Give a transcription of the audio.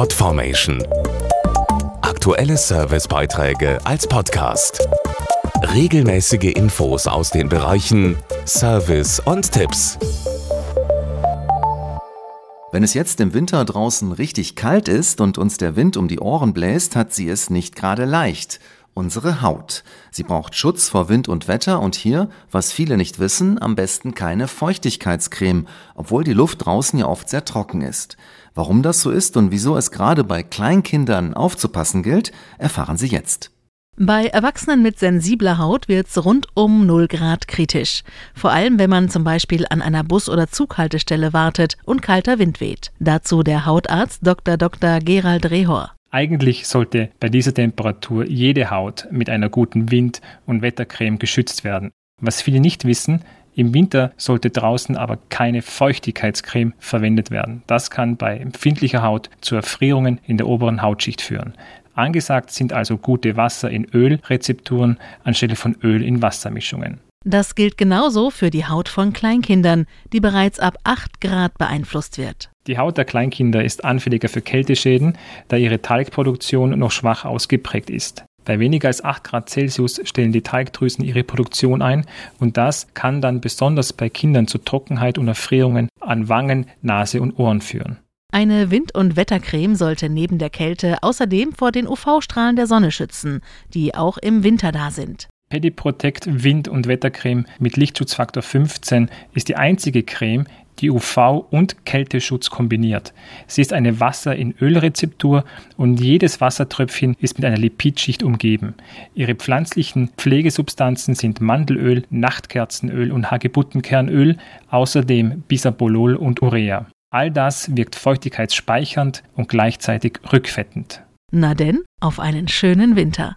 Podformation. Aktuelle Servicebeiträge als Podcast. Regelmäßige Infos aus den Bereichen Service und Tipps. Wenn es jetzt im Winter draußen richtig kalt ist und uns der Wind um die Ohren bläst, hat sie es nicht gerade leicht. Unsere Haut. Sie braucht Schutz vor Wind und Wetter und hier, was viele nicht wissen, am besten keine Feuchtigkeitscreme, obwohl die Luft draußen ja oft sehr trocken ist. Warum das so ist und wieso es gerade bei Kleinkindern aufzupassen gilt, erfahren Sie jetzt. Bei Erwachsenen mit sensibler Haut wird's rund um 0 Grad kritisch. Vor allem, wenn man zum Beispiel an einer Bus- oder Zughaltestelle wartet und kalter Wind weht. Dazu der Hautarzt Dr. Dr. Gerald Rehor. Eigentlich sollte bei dieser Temperatur jede Haut mit einer guten Wind- und Wettercreme geschützt werden. Was viele nicht wissen, im Winter sollte draußen aber keine Feuchtigkeitscreme verwendet werden. Das kann bei empfindlicher Haut zu Erfrierungen in der oberen Hautschicht führen. Angesagt sind also gute Wasser in Ölrezepturen anstelle von Öl in Wassermischungen. Das gilt genauso für die Haut von Kleinkindern, die bereits ab 8 Grad beeinflusst wird. Die Haut der Kleinkinder ist anfälliger für Kälteschäden, da ihre Talgproduktion noch schwach ausgeprägt ist. Bei weniger als 8 Grad Celsius stellen die Talgdrüsen ihre Produktion ein und das kann dann besonders bei Kindern zu Trockenheit und Erfrierungen an Wangen, Nase und Ohren führen. Eine Wind- und Wettercreme sollte neben der Kälte außerdem vor den UV-Strahlen der Sonne schützen, die auch im Winter da sind. Pediprotect Wind- und Wettercreme mit Lichtschutzfaktor 15 ist die einzige Creme, die UV- und Kälteschutz kombiniert. Sie ist eine Wasser- in Ölrezeptur und jedes Wassertröpfchen ist mit einer Lipidschicht umgeben. Ihre pflanzlichen Pflegesubstanzen sind Mandelöl, Nachtkerzenöl und Hagebuttenkernöl, außerdem Bisabolol und Urea. All das wirkt feuchtigkeitsspeichernd und gleichzeitig rückfettend. Na denn, auf einen schönen Winter.